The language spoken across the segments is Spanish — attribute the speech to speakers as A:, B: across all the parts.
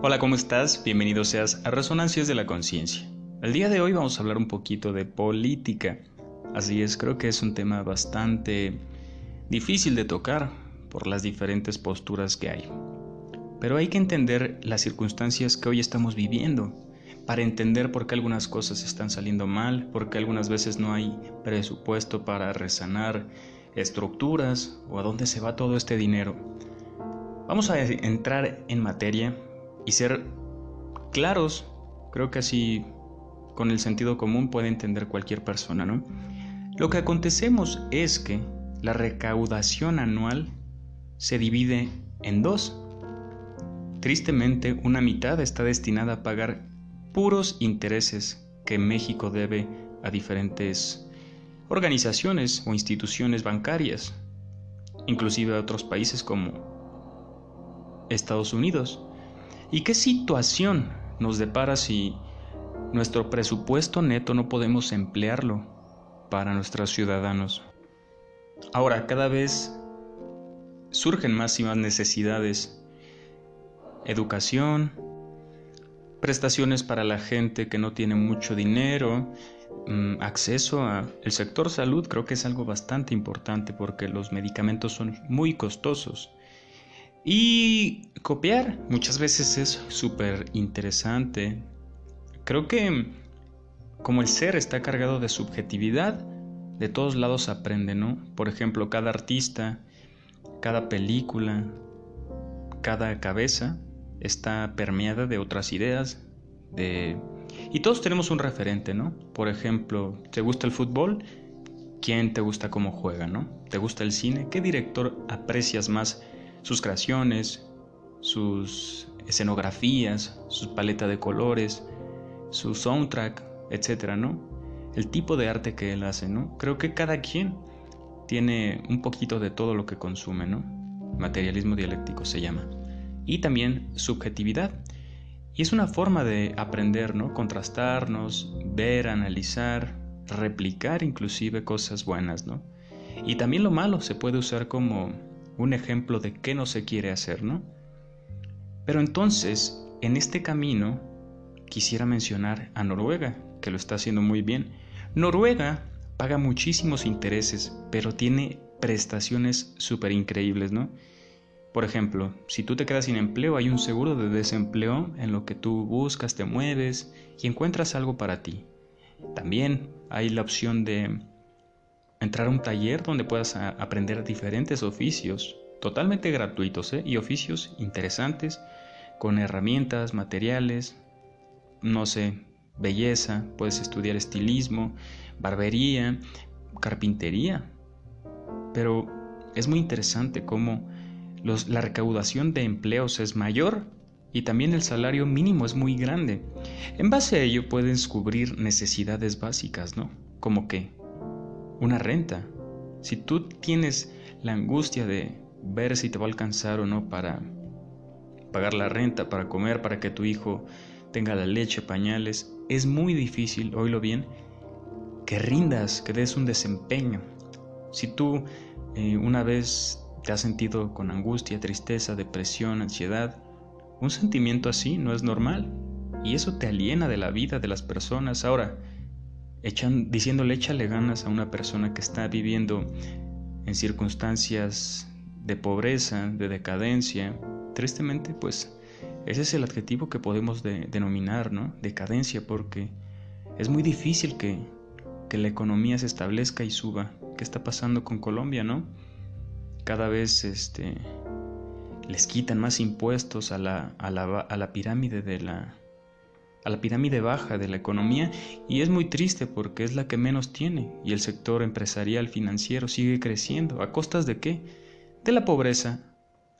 A: Hola, ¿cómo estás? Bienvenido seas a Resonancias de la Conciencia. El día de hoy vamos a hablar un poquito de política. Así es, creo que es un tema bastante difícil de tocar por las diferentes posturas que hay. Pero hay que entender las circunstancias que hoy estamos viviendo para entender por qué algunas cosas están saliendo mal, por qué algunas veces no hay presupuesto para resanar estructuras o a dónde se va todo este dinero. Vamos a entrar en materia y ser claros, creo que así con el sentido común puede entender cualquier persona, ¿no? Lo que acontecemos es que la recaudación anual se divide en dos. Tristemente, una mitad está destinada a pagar puros intereses que México debe a diferentes organizaciones o instituciones bancarias, inclusive a otros países como Estados Unidos. ¿Y qué situación nos depara si nuestro presupuesto neto no podemos emplearlo para nuestros ciudadanos? Ahora, cada vez surgen más y más necesidades. Educación, prestaciones para la gente que no tiene mucho dinero, mm, acceso al sector salud creo que es algo bastante importante porque los medicamentos son muy costosos. Y copiar muchas veces es súper interesante. Creo que como el ser está cargado de subjetividad, de todos lados aprende, ¿no? Por ejemplo, cada artista, cada película, cada cabeza está permeada de otras ideas, de... Y todos tenemos un referente, ¿no? Por ejemplo, ¿te gusta el fútbol? ¿Quién te gusta cómo juega, no? ¿Te gusta el cine? ¿Qué director aprecias más sus creaciones, sus escenografías, su paleta de colores, su soundtrack, etcétera, ¿no? El tipo de arte que él hace, ¿no? Creo que cada quien tiene un poquito de todo lo que consume, ¿no? Materialismo dialéctico se llama. Y también subjetividad. Y es una forma de aprender, ¿no? Contrastarnos, ver, analizar, replicar inclusive cosas buenas, ¿no? Y también lo malo se puede usar como un ejemplo de qué no se quiere hacer, ¿no? Pero entonces, en este camino, quisiera mencionar a Noruega, que lo está haciendo muy bien. Noruega paga muchísimos intereses, pero tiene prestaciones súper increíbles, ¿no? Por ejemplo, si tú te quedas sin empleo, hay un seguro de desempleo en lo que tú buscas, te mueves y encuentras algo para ti. También hay la opción de entrar a un taller donde puedas aprender diferentes oficios totalmente gratuitos ¿eh? y oficios interesantes con herramientas, materiales, no sé, belleza, puedes estudiar estilismo, barbería, carpintería. Pero es muy interesante cómo la recaudación de empleos es mayor y también el salario mínimo es muy grande. En base a ello puedes cubrir necesidades básicas, ¿no? Como que una renta. Si tú tienes la angustia de ver si te va a alcanzar o no para pagar la renta, para comer, para que tu hijo tenga la leche, pañales, es muy difícil, oílo bien, que rindas, que des un desempeño. Si tú eh, una vez te has sentido con angustia, tristeza, depresión, ansiedad, un sentimiento así no es normal y eso te aliena de la vida de las personas. Ahora, echan, diciéndole échale ganas a una persona que está viviendo en circunstancias de pobreza, de decadencia, tristemente pues ese es el adjetivo que podemos denominar, ¿no? Decadencia, porque es muy difícil que, que la economía se establezca y suba. ¿Qué está pasando con Colombia, no? Cada vez este, les quitan más impuestos a la, a la, a la pirámide de la, a la pirámide baja de la economía y es muy triste porque es la que menos tiene y el sector empresarial financiero sigue creciendo. ¿A costas de qué? De la pobreza,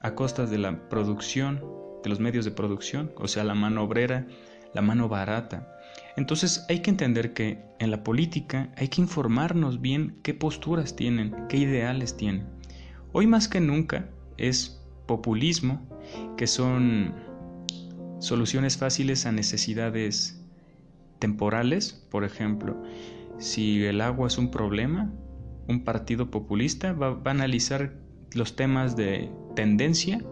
A: a costas de la producción, de los medios de producción, o sea, la mano obrera, la mano barata. Entonces hay que entender que en la política hay que informarnos bien qué posturas tienen, qué ideales tienen. Hoy más que nunca es populismo, que son soluciones fáciles a necesidades temporales, por ejemplo, si el agua es un problema, un partido populista va, a analizar los temas de tendencia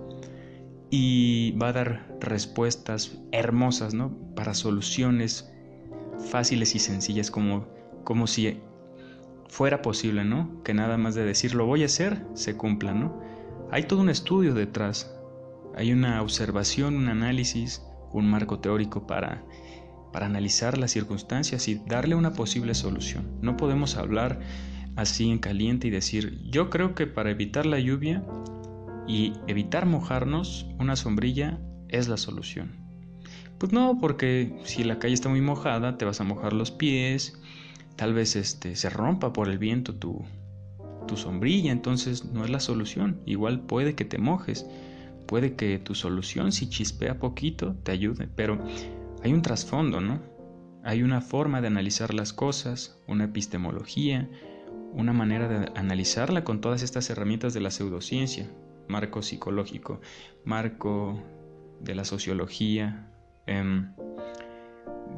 A: y va a dar respuestas hermosas, ¿no? Para soluciones fáciles y sencillas, como, como si fuera posible, ¿no? Que nada más de decir lo voy a hacer, se cumpla, ¿no? Hay todo un estudio detrás, hay una observación, un análisis, un marco teórico para, para analizar las circunstancias y darle una posible solución. No podemos hablar así en caliente y decir, yo creo que para evitar la lluvia y evitar mojarnos, una sombrilla es la solución. Pues no, porque si la calle está muy mojada, te vas a mojar los pies, tal vez este, se rompa por el viento tu, tu sombrilla, entonces no es la solución. Igual puede que te mojes, puede que tu solución, si chispea poquito, te ayude, pero hay un trasfondo, ¿no? Hay una forma de analizar las cosas, una epistemología, una manera de analizarla con todas estas herramientas de la pseudociencia, marco psicológico, marco de la sociología, em,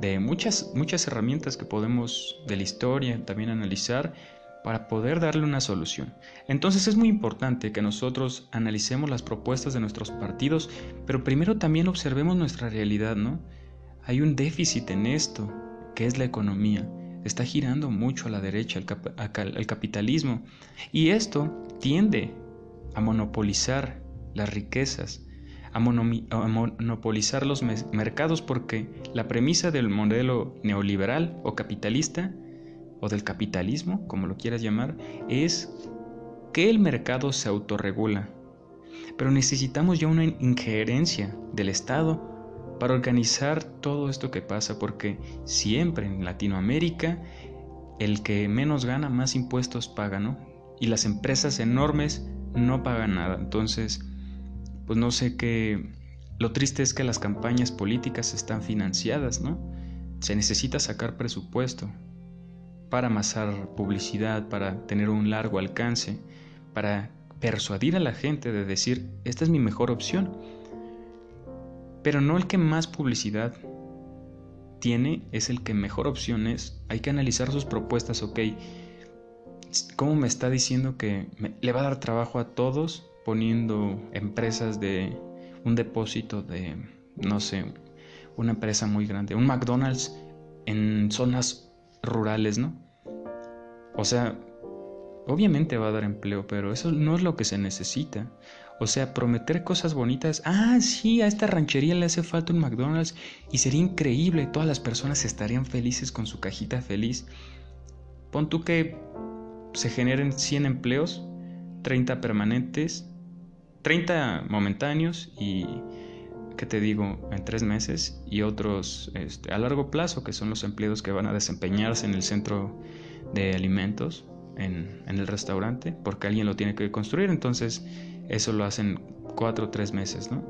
A: de muchas, muchas herramientas que podemos de la historia también analizar para poder darle una solución. Entonces es muy importante que nosotros analicemos las propuestas de nuestros partidos, pero primero también observemos nuestra realidad, ¿no? Hay un déficit en esto, que es la economía. Está girando mucho a la derecha el, el capitalismo y esto tiende a monopolizar las riquezas, a, monopolizar los mercados porque la premisa del modelo neoliberal o capitalista, o del capitalismo, como lo quieras llamar, es que el mercado se autorregula. Pero necesitamos ya una injerencia del Estado para organizar todo esto que pasa, porque siempre en Latinoamérica el que menos gana más impuestos paga, ¿no? Y las empresas enormes no pagan nada. Entonces, pues no sé qué... Lo triste es que las campañas políticas están financiadas, ¿no? Se necesita sacar presupuesto para amasar publicidad, para tener un largo alcance, para persuadir a la gente de decir, esta es mi mejor opción. Pero no el que más publicidad tiene es el que mejor opción es. Hay que analizar sus propuestas, ok. ¿Cómo me está diciendo que le va a dar trabajo a todos poniendo empresas de un depósito de, no sé, una empresa muy grande, un McDonald's en zonas rurales, ¿no? O sea, obviamente va a dar empleo, pero eso no es lo que se necesita. O sea, prometer cosas bonitas. Ah, sí, a esta ranchería le hace falta un McDonald's y sería increíble. Todas las personas estarían felices con su cajita feliz. Pon tú que se generen 100 empleos, 30 permanentes, 30 momentáneos y, ¿qué te digo?, en tres meses y otros este, a largo plazo, que son los empleados que van a desempeñarse en el centro de alimentos, en, en el restaurante, porque alguien lo tiene que construir, entonces eso lo hacen cuatro o tres meses, ¿no?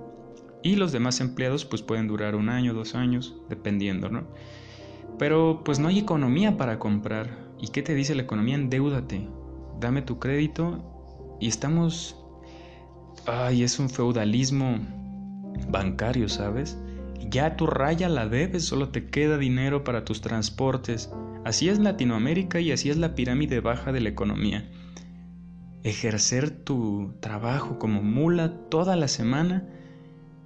A: Y los demás empleados pues pueden durar un año, dos años, dependiendo, ¿no? Pero pues no hay economía para comprar ¿Y qué te dice la economía? Endeúdate, dame tu crédito y estamos... Ay, es un feudalismo bancario, ¿sabes? Ya tu raya la debes, solo te queda dinero para tus transportes. Así es Latinoamérica y así es la pirámide baja de la economía. Ejercer tu trabajo como mula toda la semana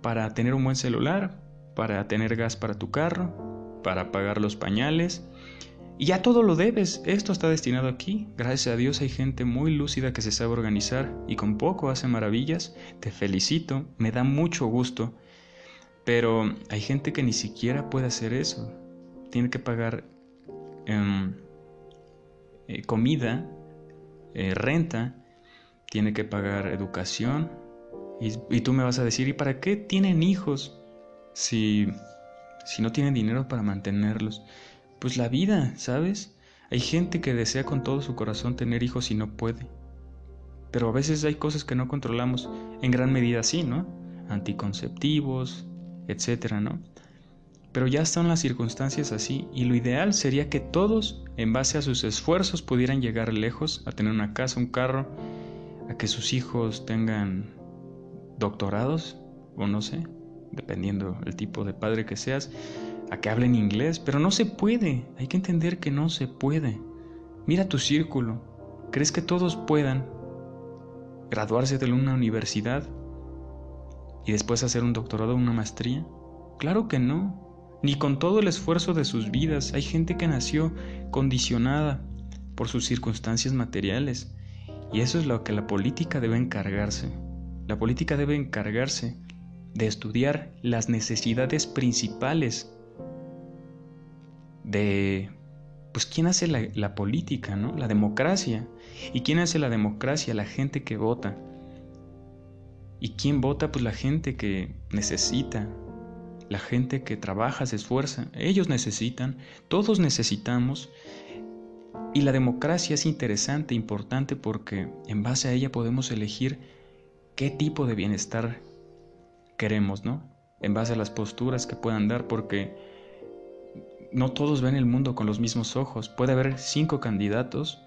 A: para tener un buen celular, para tener gas para tu carro, para pagar los pañales, y ya todo lo debes, esto está destinado aquí. Gracias a Dios hay gente muy lúcida que se sabe organizar y con poco hace maravillas. Te felicito, me da mucho gusto. Pero hay gente que ni siquiera puede hacer eso. Tiene que pagar em, eh, comida, eh, renta, tiene que pagar educación. Y, y, tú me vas a decir, ¿y para qué tienen hijos si, si no tienen dinero para mantenerlos? Pues la vida, ¿sabes? Hay gente que desea con todo su corazón tener hijos y no puede. Pero a veces hay cosas que no controlamos, en gran medida sí, ¿no? Anticonceptivos, etcétera, ¿no? Pero ya están las circunstancias así y lo ideal sería que todos, en base a sus esfuerzos, pudieran llegar lejos, a tener una casa, un carro, a que sus hijos tengan doctorados o no sé, dependiendo el tipo de padre que seas, a que hablen inglés, pero no se puede, hay que entender que no se puede. Mira tu círculo, ¿crees que todos puedan graduarse de una universidad? y después hacer un doctorado o una maestría? Claro que no. Ni con todo el esfuerzo de sus vidas. Hay gente que nació condicionada por sus circunstancias materiales. Y eso es lo que la política debe encargarse. La política debe encargarse de estudiar las necesidades principales de, pues, ¿quién hace la, política, no? La democracia. ¿Y quién hace la democracia? La gente que vota. ¿Y quién vota? Pues la gente que necesita, la gente que trabaja, se esfuerza. Ellos necesitan, todos necesitamos. Y la democracia es interesante, importante, porque en base a ella podemos elegir qué tipo de bienestar queremos, ¿no? En base a las posturas que puedan dar, porque no todos ven el mundo con los mismos ojos. Puede haber cinco candidatos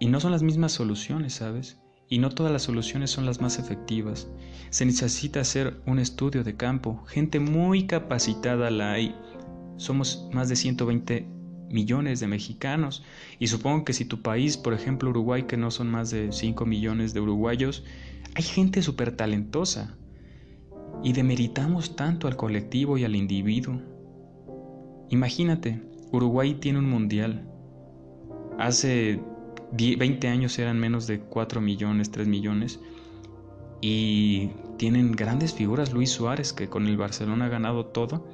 A: y no son las mismas soluciones, ¿sabes? y no todas las soluciones son las más efectivas. Se necesita hacer un estudio de campo. Gente muy capacitada la hay. Somos más de 120 millones de mexicanos y supongo que si tu país, por ejemplo Uruguay, que no son más de 5 millones de uruguayos, hay gente súper talentosa y demeritamos tanto al colectivo y al individuo. Imagínate, Uruguay tiene un mundial. Hace 20 años eran menos de 4 millones, 3 millones. Y tienen grandes figuras, Luis Suárez, que con el Barcelona ha ganado todo,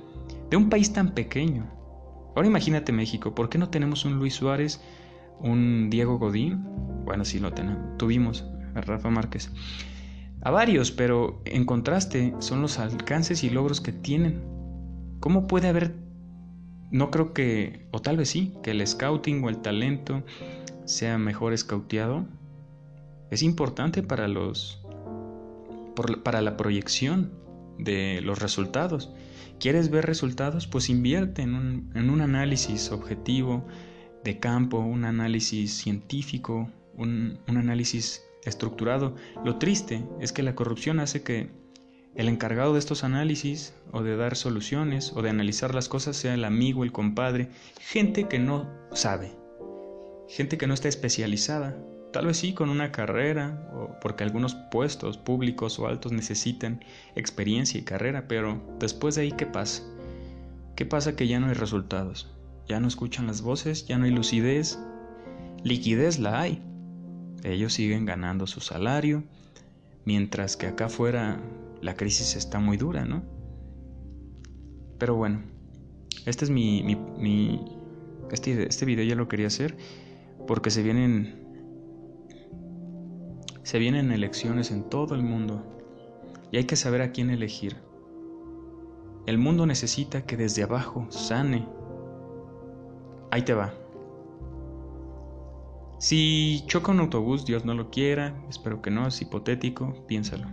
A: de un país tan pequeño. Ahora imagínate México, ¿por qué no tenemos un Luis Suárez, un Diego Godín? Bueno, sí lo tenemos, tuvimos a Rafa Márquez. A varios, pero en contraste son los alcances y logros que tienen. ¿Cómo puede haber, no creo que, o tal vez sí, que el scouting o el talento sea mejor escauteado es importante para los para la proyección de los resultados. ¿Quieres ver resultados? Pues invierte en un, análisis objetivo de campo, un análisis científico, un análisis estructurado. Lo triste es que la corrupción hace que el encargado de estos análisis o de dar soluciones o de analizar las cosas sea el amigo, el compadre, gente que no sabe, gente que no está especializada, tal vez sí con una carrera, o porque algunos puestos públicos o altos necesitan experiencia y carrera, pero después de ahí, ¿qué pasa? ¿Qué pasa que ya no hay resultados? Ya no escuchan las voces, ya no hay lucidez, liquidez la hay. Ellos siguen ganando su salario, mientras que acá afuera la crisis está muy dura, ¿no? Pero bueno, este es mi, mi, este, este video ya lo quería hacer porque se vienen se vienen elecciones en todo el mundo y hay que saber a quién elegir. El mundo necesita que desde abajo sane. Ahí te va. Si choca un autobús, Dios no lo quiera, espero que no, es hipotético, piénsalo.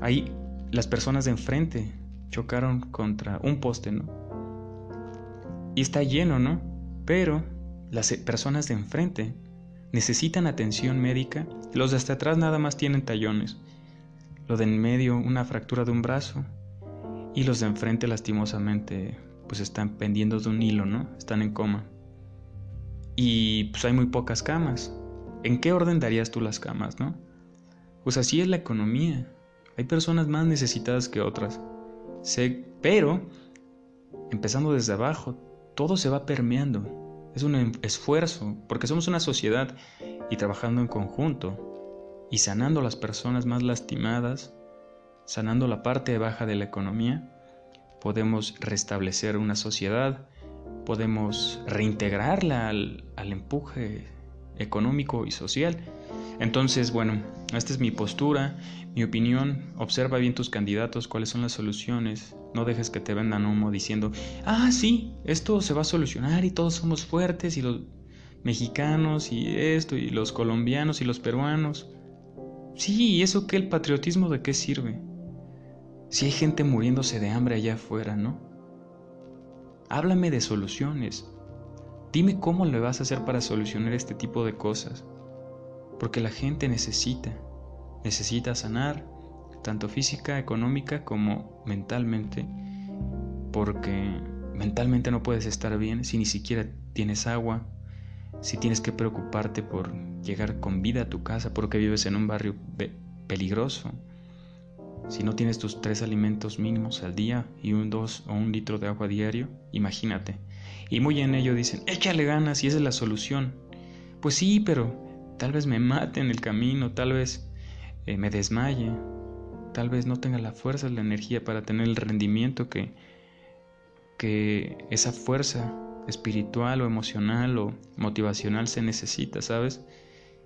A: Ahí las personas de enfrente chocaron contra un poste, ¿no? Y está lleno, ¿no? Pero las personas de enfrente necesitan atención médica, los de hasta atrás nada más tienen tallones, lo de en medio una fractura de un brazo y los de enfrente lastimosamente pues están pendiendo de un hilo, ¿no? Están en coma. Y pues hay muy pocas camas. ¿En qué orden darías tú las camas, no? Pues así es la economía. Hay personas más necesitadas que otras. pero, empezando desde abajo, todo se va permeando. Es un em, esfuerzo, porque somos una sociedad y trabajando en conjunto y sanando las personas más lastimadas, sanando la parte baja de la economía, podemos restablecer una sociedad, podemos reintegrarla al, al empuje económico y social. Entonces, bueno, esta es mi postura, mi opinión. Observa bien tus candidatos, cuáles son las soluciones. No dejes que te vendan humo diciendo, ah, sí, esto se va a solucionar y todos somos fuertes y los mexicanos y esto y los colombianos y los peruanos. Sí, ¿y eso qué? ¿El patriotismo de qué sirve? Si hay gente muriéndose de hambre allá afuera, ¿no? Háblame de soluciones. Dime cómo le vas a hacer para solucionar este tipo de cosas. Porque la gente necesita, necesita sanar, tanto física, económica como mentalmente, porque mentalmente no puedes estar bien si ni siquiera tienes agua, si tienes que preocuparte por llegar con vida a tu casa porque vives en un barrio peligroso, Si no tienes tus tres alimentos mínimos al día y un dos o un litro de agua diario, imagínate. Y muy en ello dicen, échale ganas y esa es la solución. Pues sí, pero tal vez me mate en el camino, tal vez eh, me desmaye, tal vez no tenga la fuerza, la energía para tener el rendimiento que, que esa fuerza espiritual o emocional o motivacional se necesita, ¿sabes?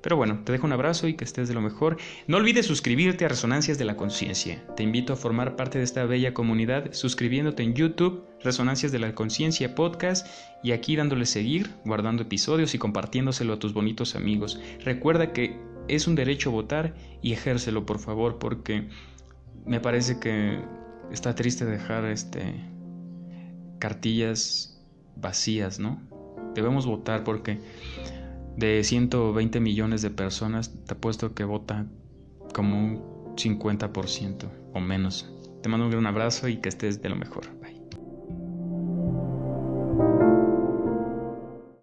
A: Pero bueno, te dejo un abrazo y que estés de lo mejor. No olvides suscribirte a Resonancias de la Conciencia. Te invito a formar parte de esta bella comunidad suscribiéndote en YouTube, Resonancias de la Conciencia Podcast, y aquí dándole seguir, guardando episodios y compartiéndoselo a tus bonitos amigos. Recuerda que es un derecho votar y ejércelo, por favor, porque me parece que está triste dejar este cartillas vacías, ¿no? Debemos votar porque de 120 millones de personas, te apuesto que vota como un 50% o menos. Te mando un gran abrazo y que estés de lo mejor.